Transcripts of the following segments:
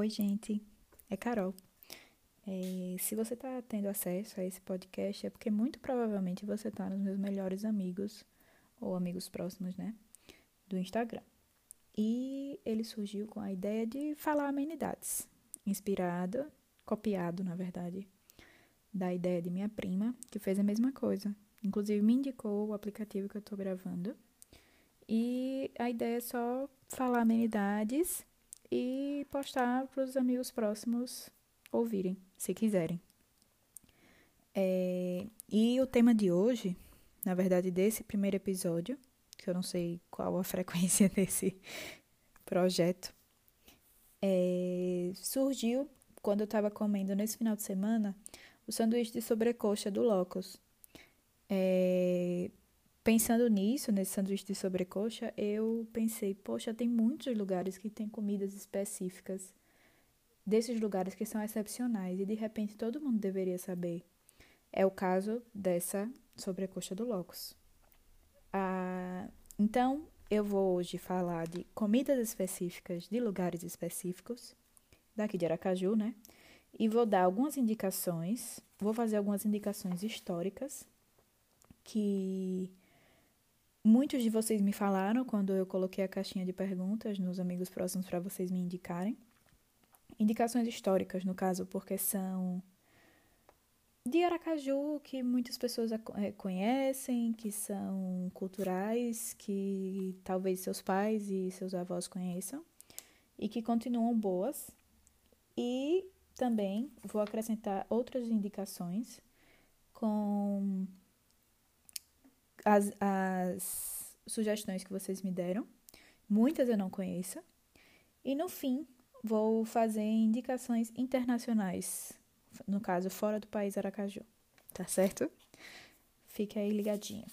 Oi, gente, é Carol. É, se você está tendo acesso a esse podcast, é porque muito provavelmente você está nos meus melhores amigos, ou amigos próximos, né? Do Instagram. E ele surgiu com a ideia de falar amenidades, inspirado, copiado, na verdade, da ideia de minha prima, que fez a mesma coisa. Inclusive, me indicou o aplicativo que eu estou gravando. E a ideia é só falar amenidades e postar para os amigos próximos ouvirem, se quiserem. É, e o tema de hoje, na verdade, desse primeiro episódio, que eu não sei qual a frequência desse projeto, é, surgiu quando eu estava comendo nesse final de semana o sanduíche de sobrecoxa do Locos. É, pensando nisso, nesse sanduíche de sobrecoxa, eu pensei, poxa, tem muitos lugares que têm comidas específicas desses lugares que são excepcionais e de repente todo mundo deveria saber. É o caso dessa sobrecoxa do Locos. Ah, então, eu vou hoje falar de comidas específicas de lugares específicos, daqui de Aracaju, né? E vou dar algumas indicações, vou fazer algumas indicações históricas que muitos de vocês me falaram quando eu coloquei a caixinha de perguntas nos amigos próximos para vocês me indicarem. Indicações históricas, no caso, porque são de Aracaju, que muitas pessoas eh, conhecem, que são culturais, que talvez seus pais e seus avós conheçam, e que continuam boas. E também vou acrescentar outras indicações com as, as sugestões que vocês me deram. Muitas eu não conheço. E no fim, vou fazer indicações internacionais, no caso, fora do país Aracaju. Tá certo? Fique aí ligadinho.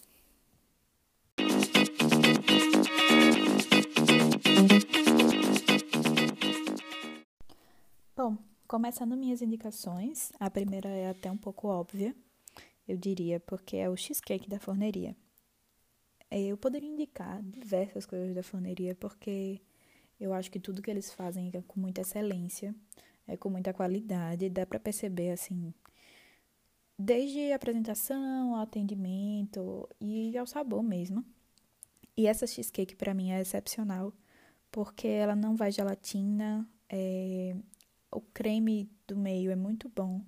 Bom, começando minhas indicações, a primeira é até um pouco óbvia, eu diria, porque é o cheesecake da forneria. Eu poderia indicar diversas coisas da forneria, porque eu acho que tudo que eles fazem é com muita excelência, é com muita qualidade, dá para perceber assim, desde a apresentação, ao atendimento e ao sabor mesmo. E essa cheesecake para mim é excepcional, porque ela não vai gelatina, é... o creme do meio é muito bom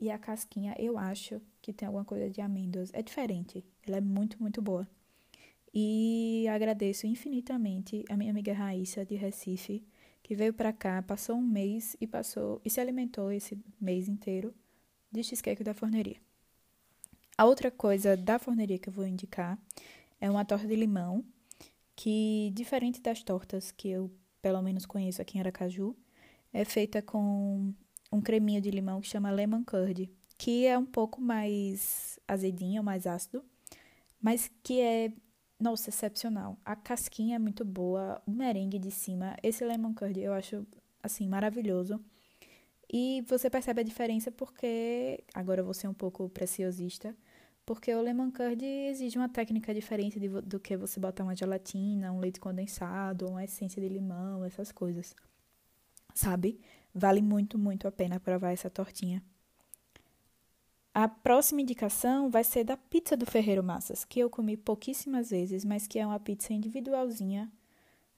e a casquinha eu acho que tem alguma coisa de amêndoas, é diferente, ela é muito, muito boa. E agradeço infinitamente a minha amiga Raíssa de Recife, que veio para cá, passou um mês e passou e se alimentou esse mês inteiro de cheesecake da forneria. A outra coisa da forneria que eu vou indicar é uma torta de limão, que diferente das tortas que eu pelo menos conheço aqui em Aracaju, é feita com um creminho de limão que chama lemon curd, que é um pouco mais azedinho, mais ácido, mas que é nossa, excepcional. A casquinha é muito boa, o merengue de cima, esse lemon curd eu acho assim maravilhoso. E você percebe a diferença porque agora eu vou ser um pouco preciosista, porque o lemon curd exige uma técnica diferente de, do que você botar uma gelatina, um leite condensado, uma essência de limão, essas coisas. Sabe? Vale muito, muito a pena provar essa tortinha. A próxima indicação vai ser da pizza do Ferreiro Massas, que eu comi pouquíssimas vezes, mas que é uma pizza individualzinha,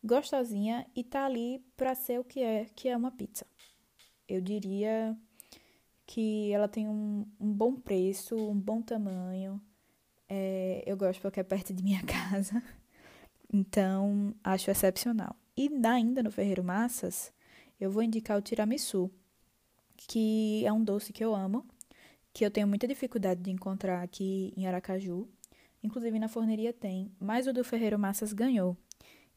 gostosinha e tá ali para ser o que é, que é uma pizza. Eu diria que ela tem um, um bom preço, um bom tamanho. É, eu gosto porque é perto de minha casa, então acho excepcional. E ainda no Ferreiro Massas, eu vou indicar o tiramisu, que é um doce que eu amo que eu tenho muita dificuldade de encontrar aqui em Aracaju. Inclusive na forneria tem, mas o do Ferreiro Massas ganhou.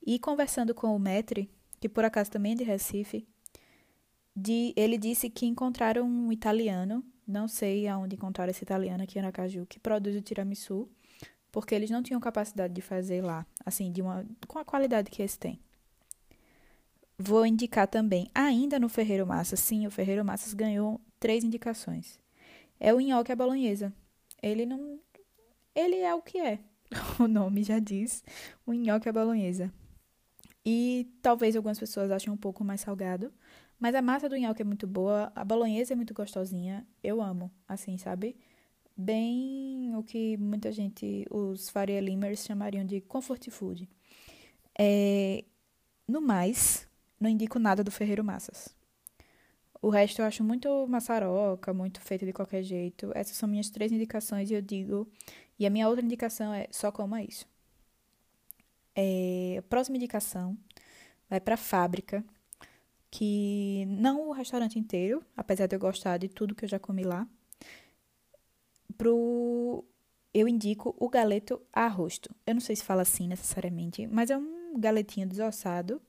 E conversando com o Metre, que por acaso também é de Recife, de, ele disse que encontraram um italiano, não sei aonde encontraram esse italiano aqui em Aracaju, que produz o tiramisu, porque eles não tinham capacidade de fazer lá, assim, de uma, com a qualidade que esse tem. Vou indicar também, ainda no Ferreiro Massas, sim, o Ferreiro Massas ganhou três indicações é o nhoque à bolonhesa. Ele não. Ele é o que é. O nome já diz. O nhoque à bolonhesa. E talvez algumas pessoas achem um pouco mais salgado. Mas a massa do nhoque é muito boa, a bolonhesa é muito gostosinha. Eu amo, assim, sabe? Bem o que muita gente, os Faria Limers, chamariam de comfort food. É, no mais, não indico nada do Ferreiro Massas. O resto eu acho muito maçaroca, muito feito de qualquer jeito. Essas são minhas três indicações e eu digo. E a minha outra indicação é só coma isso. É, a próxima indicação vai para a fábrica, que não o restaurante inteiro, apesar de eu gostar de tudo que eu já comi lá. Pro eu indico o galeto a rosto. Eu não sei se fala assim necessariamente, mas é um galetinho desossado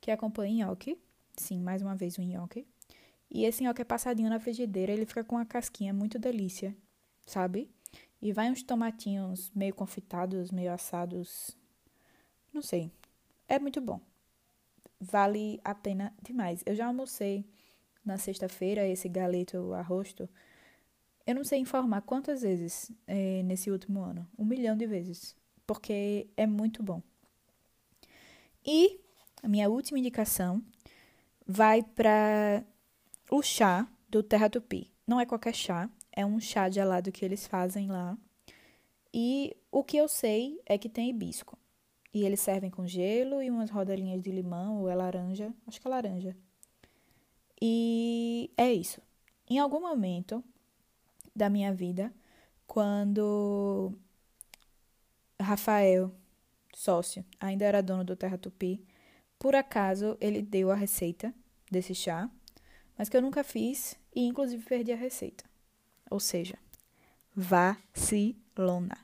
que acompanha nhoque. Sim, mais uma vez um nhoque. E esse nhoque é passadinho na frigideira, ele fica com a casquinha muito delícia, sabe? E vai uns tomatinhos meio confitados, meio assados. Não sei. É muito bom vale a pena demais. Eu já almocei na sexta-feira esse galeto a rosto. Eu não sei informar quantas vezes é, nesse último ano. Um milhão de vezes. Porque é muito bom. E a minha última indicação vai para o chá do Terra Tupi. Não é qualquer chá, é um chá gelado que eles fazem lá. E o que eu sei é que tem hibisco. E eles servem com gelo e umas rodelinhas de limão, ou é laranja, acho que é laranja. E é isso. Em algum momento da minha vida, quando Rafael, sócio, ainda era dono do Terra Tupi, por acaso ele deu a receita desse chá, mas que eu nunca fiz e inclusive perdi a receita. Ou seja, vacilona.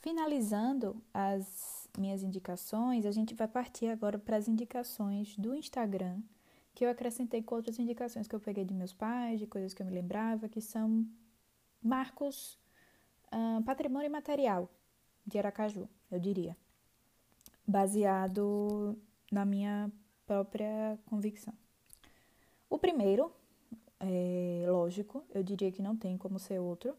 Finalizando as minhas indicações, a gente vai partir agora para as indicações do Instagram, que eu acrescentei com outras indicações que eu peguei de meus pais, de coisas que eu me lembrava, que são marcos, uh, patrimônio material de Aracaju, eu diria, baseado na minha própria convicção. O primeiro, é, lógico, eu diria que não tem como ser outro,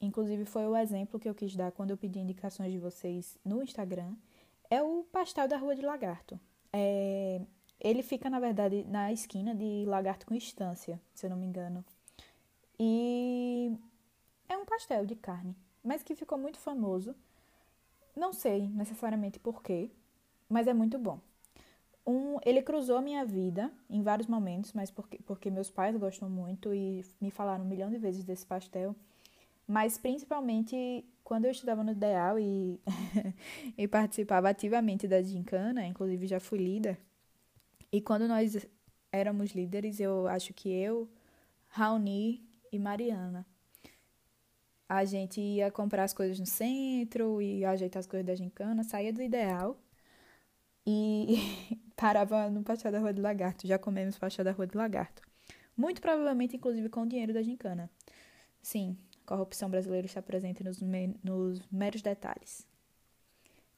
inclusive foi o exemplo que eu quis dar quando eu pedi indicações de vocês no Instagram, é o pastel da Rua de Lagarto. É, ele fica, na verdade, na esquina de Lagarto com Estância, se eu não me engano. E é um pastel de carne, mas que ficou muito famoso. Não sei necessariamente porquê, mas é muito bom. Um, ele cruzou a minha vida em vários momentos, mas porque, porque meus pais gostam muito e me falaram um milhão de vezes desse pastel mas principalmente quando eu estudava no Ideal e, e participava ativamente da gincana, inclusive já fui líder, e quando nós éramos líderes, eu acho que eu, Raoni e Mariana, a gente ia comprar as coisas no centro e ajeitar as coisas da gincana, saía do Ideal e parava no pastel da Rua do Lagarto. Já comemos pastel da Rua do Lagarto. Muito provavelmente, inclusive, com o dinheiro da gincana. Sim, corrupção brasileira está presente nos, me, nos meros detalhes.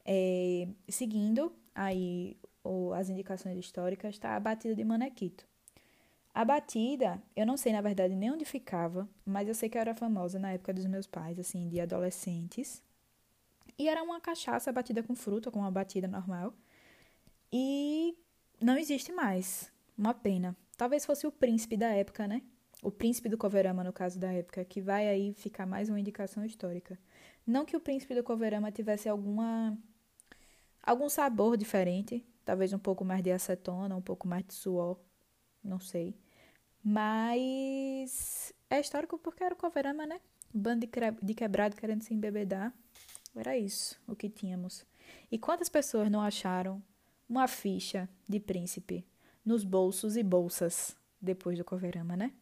É, seguindo aí o, as indicações históricas, está a batida de Manequito. A batida, eu não sei na verdade nem onde ficava, mas eu sei que era famosa na época dos meus pais, assim, de adolescentes. E era uma cachaça batida com fruta, com uma batida normal. E não existe mais. Uma pena. Talvez fosse o príncipe da época, né? o príncipe do Coverama, no caso da época, que vai aí ficar mais uma indicação histórica. Não que o príncipe do Coverama tivesse alguma algum sabor diferente, talvez um pouco mais de acetona, um pouco mais de suor, não sei. Mas é histórico porque era o Coverama, né? Bando de quebrado querendo se embebedar. Era isso o que tínhamos. E quantas pessoas não acharam uma ficha de príncipe nos bolsos e bolsas depois do Coverama, né?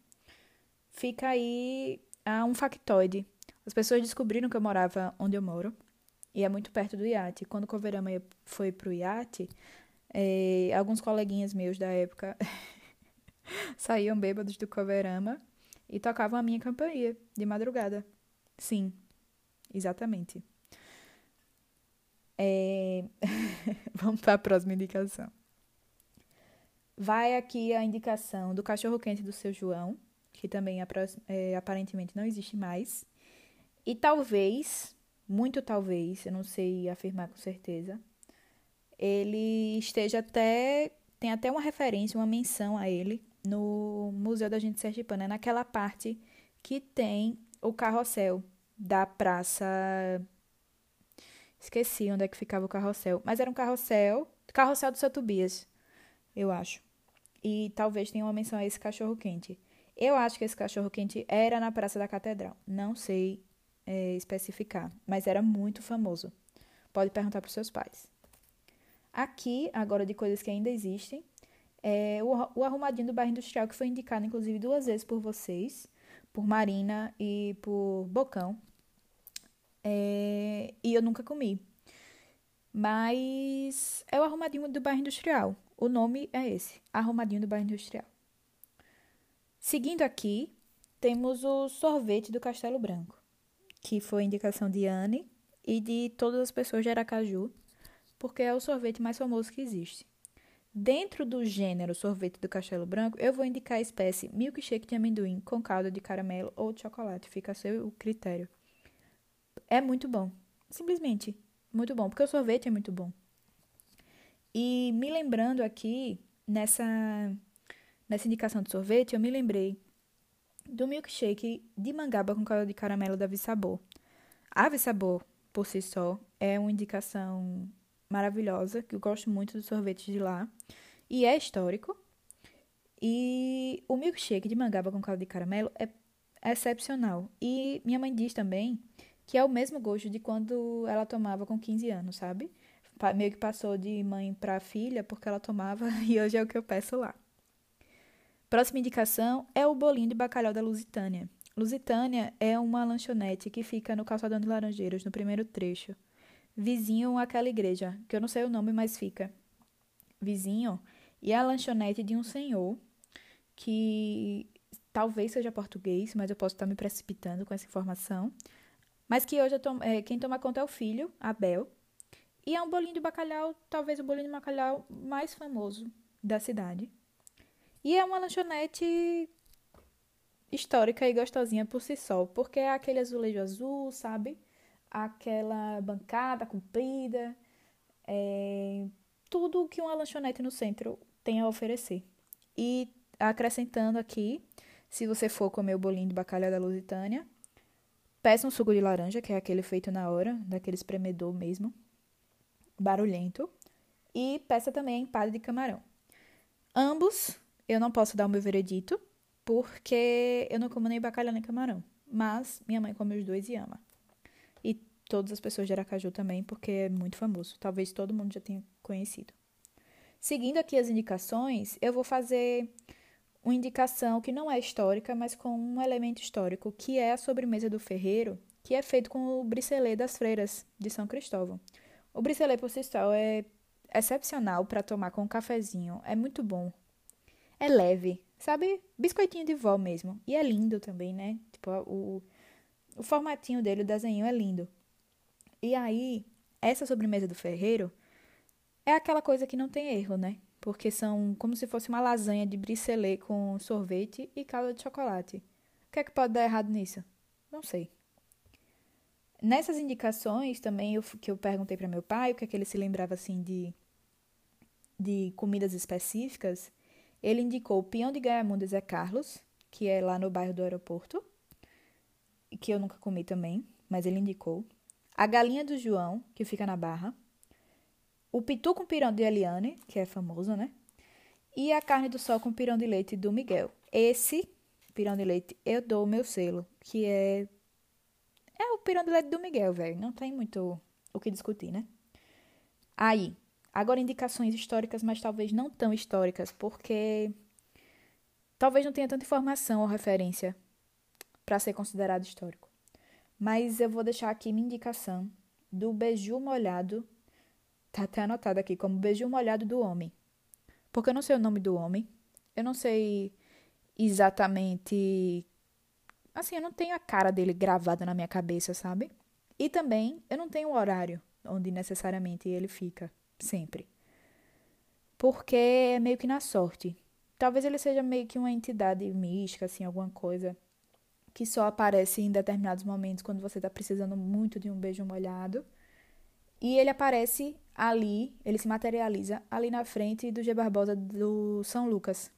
fica aí ah, um factoide. As pessoas descobriram que eu morava onde eu moro, e é muito perto do iate. Quando o Coverama foi pro iate, é, alguns coleguinhas meus da época saíam bêbados do Coverama e tocavam a minha campainha de madrugada. Sim, exatamente. É... Vamos para a próxima indicação. Vai aqui a indicação do cachorro quente do seu João, que também é, aparentemente não existe mais. E talvez, muito talvez, eu não sei afirmar com certeza, ele esteja até. Tem até uma referência, uma menção a ele no Museu da Gente Sergipana, naquela parte que tem o carrossel da praça. Esqueci onde é que ficava o carrossel, mas era um carrossel, carrossel do seu Tobias, eu acho. E talvez tenha uma menção a esse cachorro quente. Eu acho que esse cachorro quente era na Praça da Catedral. Não sei é, especificar, mas era muito famoso. Pode perguntar para os seus pais. Aqui, agora de coisas que ainda existem, é o, o arrumadinho do bairro industrial, que foi indicado inclusive duas vezes por vocês, por Marina e por Bocão. É, e eu nunca comi. Mas é o arrumadinho do bairro industrial. O nome é esse, arrumadinho do bairro industrial. Seguindo aqui, temos o sorvete do Castelo Branco, que foi indicação de Anne e de todas as pessoas de Aracaju, porque é o sorvete mais famoso que existe. Dentro do gênero sorvete do Castelo Branco, eu vou indicar a espécie milkshake de amendoim com calda de caramelo ou de chocolate, fica a seu critério. É muito bom, simplesmente muito bom, porque o sorvete é muito bom. E me lembrando aqui, nessa Nessa indicação de sorvete, eu me lembrei do milkshake de mangaba com calda de caramelo da Vissabor. A por si só, é uma indicação maravilhosa, que eu gosto muito dos sorvetes de lá. E é histórico. E o milkshake de mangaba com calda de caramelo é excepcional. E minha mãe diz também que é o mesmo gosto de quando ela tomava com 15 anos, sabe? Meio que passou de mãe para filha porque ela tomava e hoje é o que eu peço lá. Próxima indicação é o bolinho de bacalhau da Lusitânia. Lusitânia é uma lanchonete que fica no calçadão de Laranjeiras, no primeiro trecho. Vizinho àquela igreja, que eu não sei o nome, mas fica. Vizinho. E é a lanchonete de um senhor que talvez seja português, mas eu posso estar me precipitando com essa informação. Mas que hoje tomo, é, quem toma conta é o filho, Abel. E é um bolinho de bacalhau, talvez o bolinho de bacalhau mais famoso da cidade. E é uma lanchonete histórica e gostosinha por si só, porque é aquele azulejo azul, sabe? Aquela bancada comprida, é... tudo que uma lanchonete no centro tem a oferecer. E acrescentando aqui, se você for comer o bolinho de bacalhau da Lusitânia, peça um suco de laranja, que é aquele feito na hora, daquele espremedor mesmo, barulhento, e peça também a empada de camarão. Ambos eu não posso dar o meu veredito, porque eu não como nem bacalhau nem camarão. Mas minha mãe come os dois e ama. E todas as pessoas de Aracaju também, porque é muito famoso. Talvez todo mundo já tenha conhecido. Seguindo aqui as indicações, eu vou fazer uma indicação que não é histórica, mas com um elemento histórico, que é a sobremesa do ferreiro, que é feito com o bricelê das freiras de São Cristóvão. O bricelê por si só é excepcional para tomar com um cafezinho, é muito bom é leve, sabe? Biscoitinho de vó mesmo. E é lindo também, né? Tipo, o, o formatinho dele, o desenho é lindo. E aí, essa sobremesa do ferreiro é aquela coisa que não tem erro, né? Porque são como se fosse uma lasanha de bricelê com sorvete e calda de chocolate. O que é que pode dar errado nisso? Não sei. Nessas indicações também eu, que eu perguntei para meu pai o que é que ele se lembrava assim de de comidas específicas, ele indicou o Pinhão de Gaiamundo Zé Carlos, que é lá no bairro do aeroporto, que eu nunca comi também, mas ele indicou. A Galinha do João, que fica na Barra. O Pitu com pirão de Eliane, que é famoso, né? E a carne do sol com pirão de leite do Miguel. Esse pirão de leite eu dou o meu selo, que é. É o pirão de leite do Miguel, velho. Não tem muito o que discutir, né? Aí, Agora, indicações históricas, mas talvez não tão históricas, porque talvez não tenha tanta informação ou referência para ser considerado histórico. Mas eu vou deixar aqui minha indicação do beiju molhado, tá até anotado aqui como beiju molhado do homem. Porque eu não sei o nome do homem, eu não sei exatamente. Assim, eu não tenho a cara dele gravada na minha cabeça, sabe? E também eu não tenho o horário onde necessariamente ele fica sempre. Porque é meio que na sorte. Talvez ele seja meio que uma entidade mística, assim, alguma coisa que só aparece em determinados momentos quando você está precisando muito de um beijo molhado. E ele aparece ali, ele se materializa ali na frente do G Barbosa do São Lucas.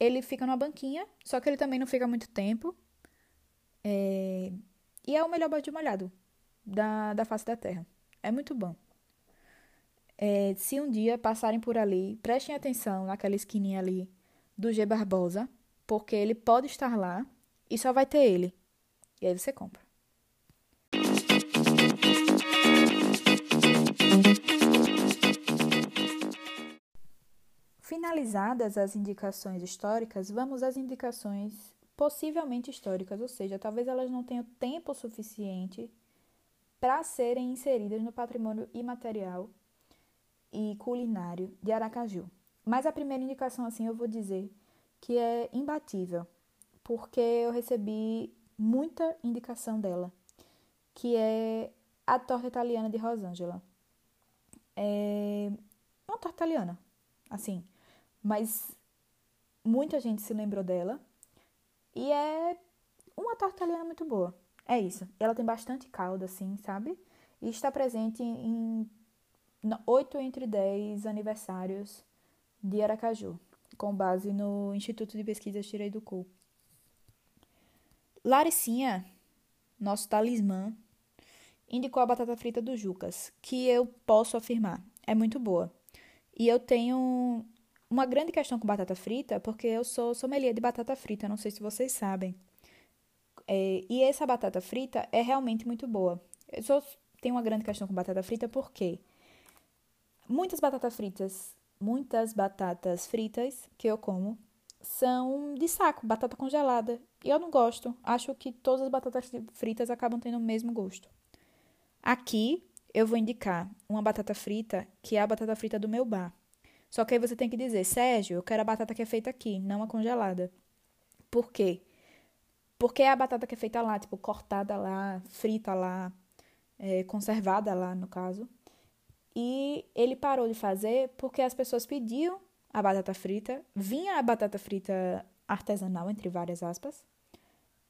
Ele fica numa banquinha, só que ele também não fica muito tempo. É... E é o melhor beijo molhado da, da face da Terra. É muito bom. É, se um dia passarem por ali, prestem atenção naquela esquininha ali do G Barbosa, porque ele pode estar lá e só vai ter ele. E aí você compra. Finalizadas as indicações históricas, vamos às indicações possivelmente históricas, ou seja, talvez elas não tenham tempo suficiente para serem inseridas no patrimônio imaterial e culinário de Aracaju. Mas a primeira indicação, assim, eu vou dizer que é imbatível, porque eu recebi muita indicação dela, que é a torta italiana de Rosângela. É uma torta italiana, assim, mas muita gente se lembrou dela e é uma torta italiana muito boa. É isso. Ela tem bastante calda, assim, sabe? E está presente em 8 entre 10 aniversários de Aracaju, com base no Instituto de Pesquisas Tirei do Cu. Laricinha, nosso talismã, indicou a batata frita do Jucas, que eu posso afirmar, é muito boa. E eu tenho uma grande questão com batata frita, porque eu sou sommelier de batata frita, não sei se vocês sabem. É, e essa batata frita é realmente muito boa. Eu só tenho uma grande questão com batata frita porque muitas batatas fritas, muitas batatas fritas que eu como são de saco, batata congelada. E eu não gosto. Acho que todas as batatas fritas acabam tendo o mesmo gosto. Aqui eu vou indicar uma batata frita que é a batata frita do meu bar. Só que aí você tem que dizer, Sérgio, eu quero a batata que é feita aqui, não a congelada. Por quê? Porque é a batata que é feita lá, tipo, cortada lá, frita lá, é, conservada lá, no caso. E ele parou de fazer porque as pessoas pediam a batata frita, vinha a batata frita artesanal, entre várias aspas,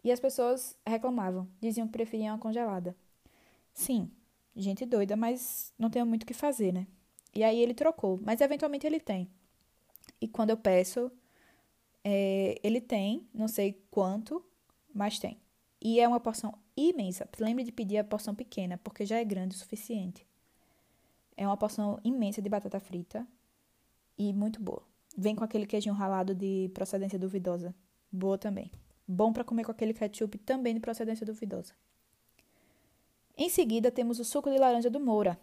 e as pessoas reclamavam, diziam que preferiam a congelada. Sim, gente doida, mas não tenho muito o que fazer, né? E aí ele trocou, mas eventualmente ele tem. E quando eu peço, é, ele tem, não sei quanto, mas tem. E é uma porção imensa. Lembre de pedir a porção pequena, porque já é grande o suficiente. É uma porção imensa de batata frita e muito boa. Vem com aquele queijinho ralado de procedência duvidosa. Boa também. Bom para comer com aquele ketchup também de procedência duvidosa. Em seguida, temos o suco de laranja do Moura,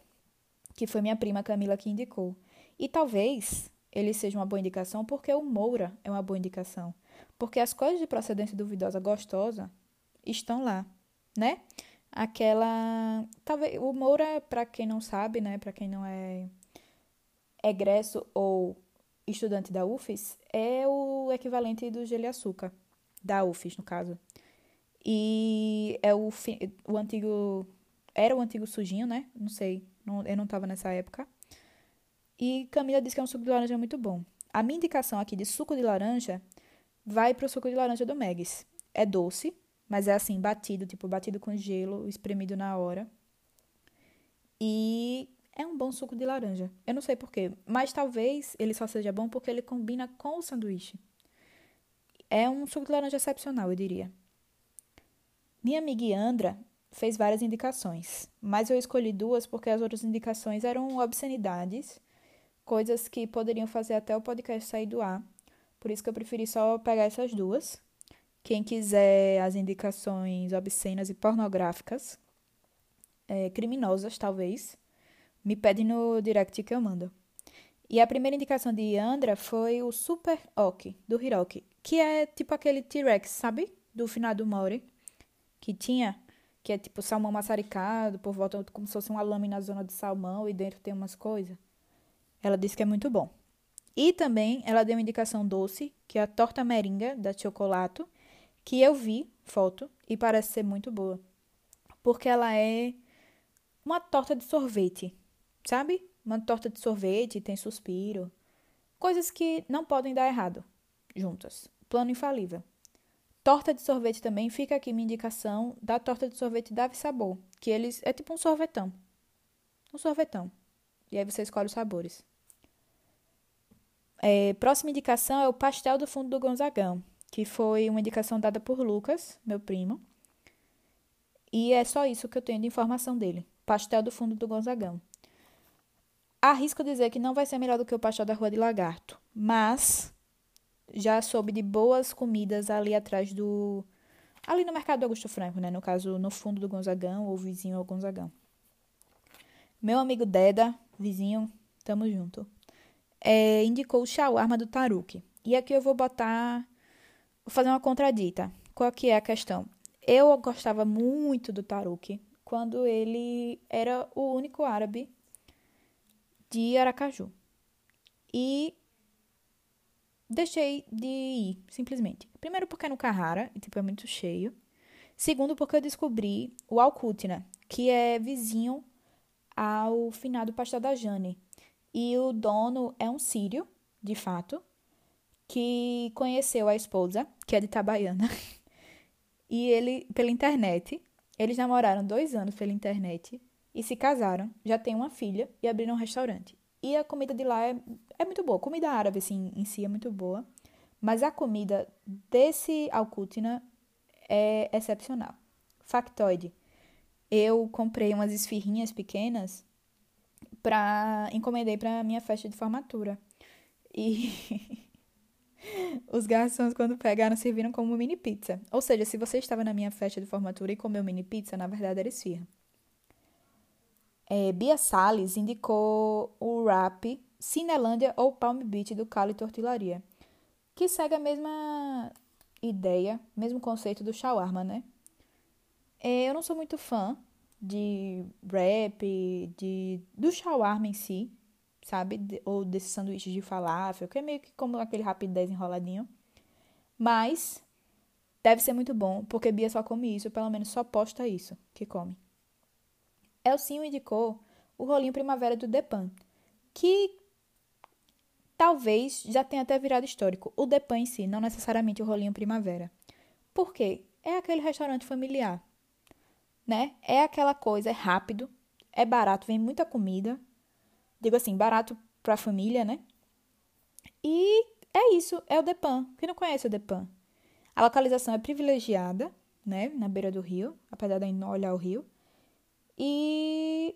que foi minha prima Camila que indicou. E talvez ele seja uma boa indicação porque o Moura é uma boa indicação. Porque as coisas de procedência duvidosa gostosa estão lá, né? Aquela. Talvez. O Moura, para quem não sabe, né? Para quem não é egresso ou estudante da UFES, é o equivalente do gelo e açúcar. Da UFES, no caso. E é o, o antigo. Era o antigo sujinho, né? Não sei. Não, eu não tava nessa época. E Camila disse que é um suco de laranja muito bom. A minha indicação aqui de suco de laranja vai pro suco de laranja do Megs. É doce, mas é assim, batido, tipo, batido com gelo, espremido na hora. E é um bom suco de laranja. Eu não sei porquê, mas talvez ele só seja bom porque ele combina com o sanduíche. É um suco de laranja excepcional, eu diria. Minha amiga Andra fez várias indicações, mas eu escolhi duas porque as outras indicações eram obscenidades, coisas que poderiam fazer até o podcast sair do ar. Por isso que eu preferi só pegar essas duas. Quem quiser as indicações obscenas e pornográficas, é, criminosas talvez, me pede no direct que eu mando. E a primeira indicação de Andra foi o Super Ok, do Hiroki, que é tipo aquele T-Rex, sabe? Do final do Mori, que tinha, que é tipo salmão maçaricado, por volta como se fosse uma lâmina na zona de salmão e dentro tem umas coisas. Ela disse que é muito bom. E também ela deu uma indicação doce, que é a torta meringa da Chocolato, que eu vi foto e parece ser muito boa. Porque ela é uma torta de sorvete, sabe? Uma torta de sorvete, tem suspiro. Coisas que não podem dar errado juntas. Plano infalível. Torta de sorvete também, fica aqui minha indicação da torta de sorvete Dave Sabor, que eles é tipo um sorvetão. Um sorvetão. E aí você escolhe os sabores. É, próxima indicação é o pastel do fundo do Gonzagão, que foi uma indicação dada por Lucas, meu primo. E é só isso que eu tenho de informação dele. Pastel do fundo do Gonzagão. Arrisco dizer que não vai ser melhor do que o pastel da Rua de Lagarto, mas já soube de boas comidas ali atrás do. Ali no Mercado Augusto Franco, né? No caso, no fundo do Gonzagão ou vizinho ao Gonzagão. Meu amigo Deda, vizinho, tamo junto, é, indicou o shawarma do Taruki. E aqui eu vou botar. Vou fazer uma contradita. Qual que é a questão? Eu gostava muito do Taruki quando ele era o único árabe de Aracaju. E deixei de ir, simplesmente. Primeiro porque é no Carrara, e tipo, é muito cheio. Segundo porque eu descobri o Alcútina, que é vizinho ao finado Pastel da Jane. E o dono é um sírio, de fato, que conheceu a esposa, que é de Itabaiana. e ele, pela internet, eles namoraram dois anos pela internet e se casaram, já têm uma filha e abriram um restaurante. E a comida de lá é, é muito boa. Comida árabe, assim, em si é muito boa. Mas a comida desse Alcútina é excepcional. Factoide. Eu comprei umas esfirrinhas pequenas para encomendei para minha festa de formatura. E os garçons quando pegaram serviram como mini pizza. Ou seja, se você estava na minha festa de formatura e comeu mini pizza, na verdade era esfirra. É, Bia Salles indicou o rap Cinelândia ou Palm Beach do Cali Tortilaria, que segue a mesma ideia, mesmo conceito do shawarma, né? É, eu não sou muito fã de rap, de, do shawarma em si, sabe? De, ou desses sanduíches de falafel, que é meio que como aquele rapidez enroladinho. Mas deve ser muito bom, porque Bia só come isso, pelo menos só posta isso que come. Elcinho indicou o rolinho primavera do Depan, que talvez já tenha até virado histórico. O Depan em si, não necessariamente o rolinho primavera. Por quê? É aquele restaurante familiar, né? É aquela coisa, é rápido, é barato, vem muita comida. Digo assim, barato pra família, né? E é isso, é o Depan. Quem não conhece o Depan? A localização é privilegiada, né? Na beira do rio, apesar de não olhar o rio. E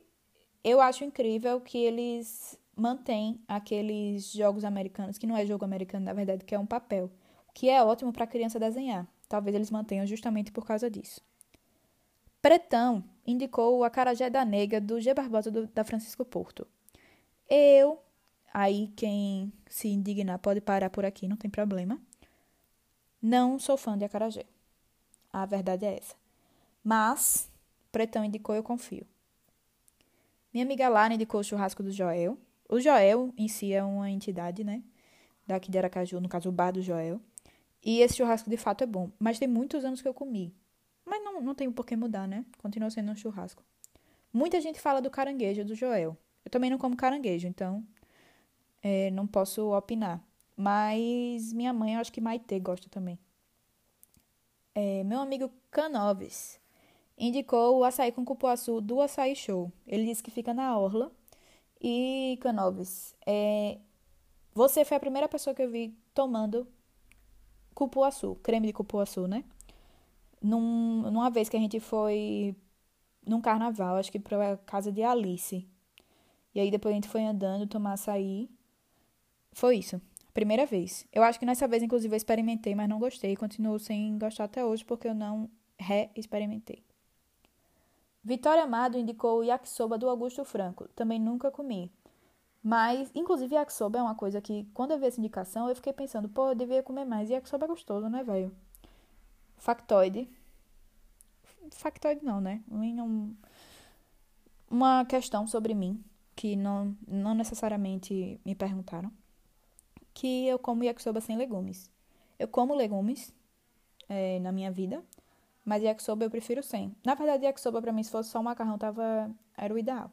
eu acho incrível que eles mantêm aqueles jogos americanos, que não é jogo americano, na verdade, que é um papel, que é ótimo para a criança desenhar. Talvez eles mantenham justamente por causa disso. Pretão indicou o Acarajé da Nega do G. Barbosa do, da Francisco Porto. Eu, aí quem se indignar pode parar por aqui, não tem problema. Não sou fã de acarajé. A verdade é essa. Mas Pretão indicou, eu confio. Minha amiga Lara indicou o churrasco do Joel. O Joel em si é uma entidade, né? Daqui de Aracaju, no caso o bar do Joel. E esse churrasco de fato é bom. Mas tem muitos anos que eu comi. Mas não, não tem por que mudar, né? Continua sendo um churrasco. Muita gente fala do caranguejo do Joel. Eu também não como caranguejo, então é, não posso opinar. Mas minha mãe, eu acho que Maite gosta também. É, meu amigo Canoves indicou o açaí com cupuaçu do Açaí Show. Ele disse que fica na Orla. E, Canoves, é, você foi a primeira pessoa que eu vi tomando cupuaçu, creme de cupuaçu, né? Num, numa vez que a gente foi num carnaval, acho que pra casa de Alice. E aí depois a gente foi andando, tomar açaí. Foi isso. Primeira vez. Eu acho que nessa vez, inclusive, eu experimentei, mas não gostei. Continuo sem gostar até hoje porque eu não re-experimentei. Vitória Amado indicou o yakisoba do Augusto Franco. Também nunca comi. Mas, inclusive, yakisoba é uma coisa que, quando eu vi essa indicação, eu fiquei pensando, pô, eu devia comer mais. Yakisoba é gostoso, né, velho? Factoide. Factoide não, né? Um, uma questão sobre mim, que não, não necessariamente me perguntaram. Que eu como yakisoba sem legumes. Eu como legumes é, na minha vida, mas yakisoba eu prefiro sem. Na verdade, yakisoba pra mim, se fosse só macarrão, tava... era o ideal.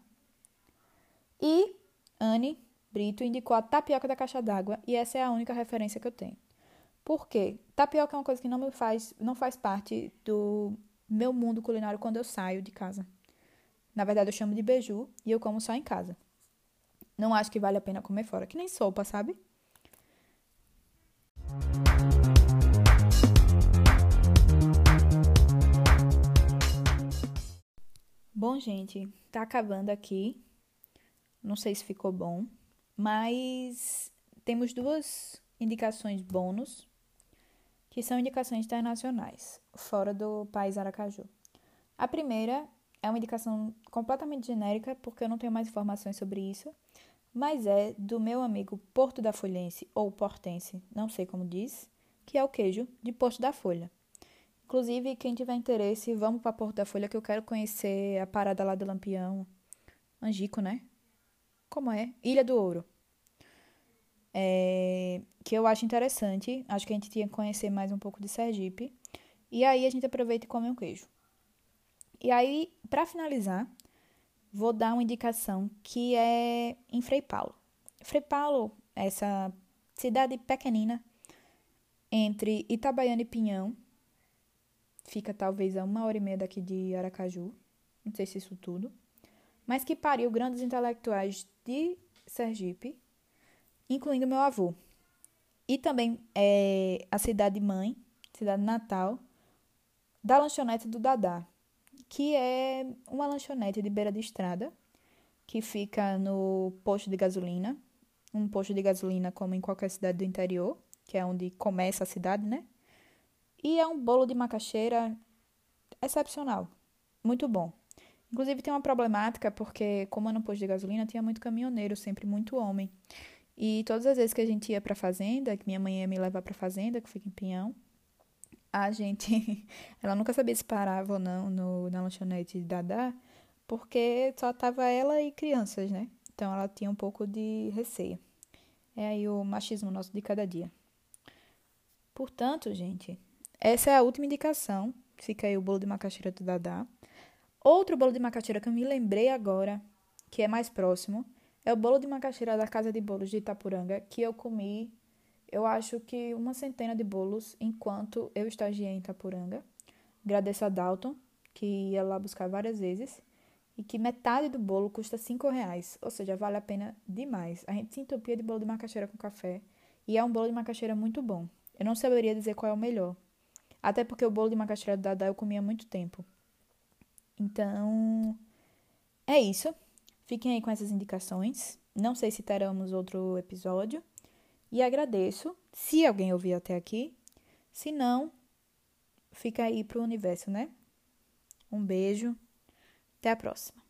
E Anne Brito indicou a tapioca da caixa d'água e essa é a única referência que eu tenho. Por quê? Tapioca é uma coisa que não me faz, não faz parte do meu mundo culinário quando eu saio de casa. Na verdade, eu chamo de beiju e eu como só em casa. Não acho que vale a pena comer fora, que nem sopa, sabe? Bom, gente, tá acabando aqui. Não sei se ficou bom, mas temos duas indicações bônus, que são indicações internacionais, fora do país Aracaju. A primeira é uma indicação completamente genérica, porque eu não tenho mais informações sobre isso, mas é do meu amigo Porto da Folhense, ou Portense, não sei como diz, que é o queijo de Porto da Folha. Inclusive, quem tiver interesse, vamos para Porto da Folha que eu quero conhecer a parada lá do Lampião. Angico, né? Como é? Ilha do Ouro. É, que eu acho interessante. Acho que a gente tinha que conhecer mais um pouco de Sergipe. E aí a gente aproveita e come um queijo. E aí, para finalizar, vou dar uma indicação que é em Frei Paulo. Frei Paulo, essa cidade pequenina entre Itabaiana e Pinhão, fica talvez a uma hora e meia daqui de Aracaju, não sei se isso tudo, mas que pariu grandes intelectuais de Sergipe, incluindo meu avô. E também é a cidade mãe, cidade natal, da lanchonete do Dadá, que é uma lanchonete de beira de estrada, que fica no posto de gasolina, um posto de gasolina como em qualquer cidade do interior, que é onde começa a cidade, né? E é um bolo de macaxeira excepcional. Muito bom. Inclusive tem uma problemática porque, como é no posto de gasolina, tinha muito caminhoneiro, sempre muito homem. E todas as vezes que a gente ia pra fazenda, que minha mãe ia me levar pra fazenda, que fica em Pinhão, a gente. ela nunca sabia se parava ou não no, na lanchonete de Dadá, porque só tava ela e crianças, né? Então ela tinha um pouco de receio. É aí o machismo nosso de cada dia. Portanto, gente, essa é a última indicação. Fica aí o bolo de macaxeira do Dadá. Outro bolo de macaxeira que eu me lembrei agora, que é mais próximo, é o bolo de macaxeira da Casa de Bolos de Itapuranga, que eu comi, eu acho que uma centena de bolos enquanto eu estagiei em Itapuranga. Agradeço a Dalton, que ia lá buscar várias vezes, e que metade do bolo custa cinco reais, ou seja, vale a pena demais. A gente se entupia de bolo de macaxeira com café, e é um bolo de macaxeira muito bom. Eu não saberia dizer qual é o melhor, até porque o bolo de macaxeira do Dadá eu comia há muito tempo. Então, é isso. Fiquem aí com essas indicações. Não sei se teremos outro episódio. E agradeço, se alguém ouvir até aqui. Se não, fica aí pro universo, né? Um beijo. Até a próxima.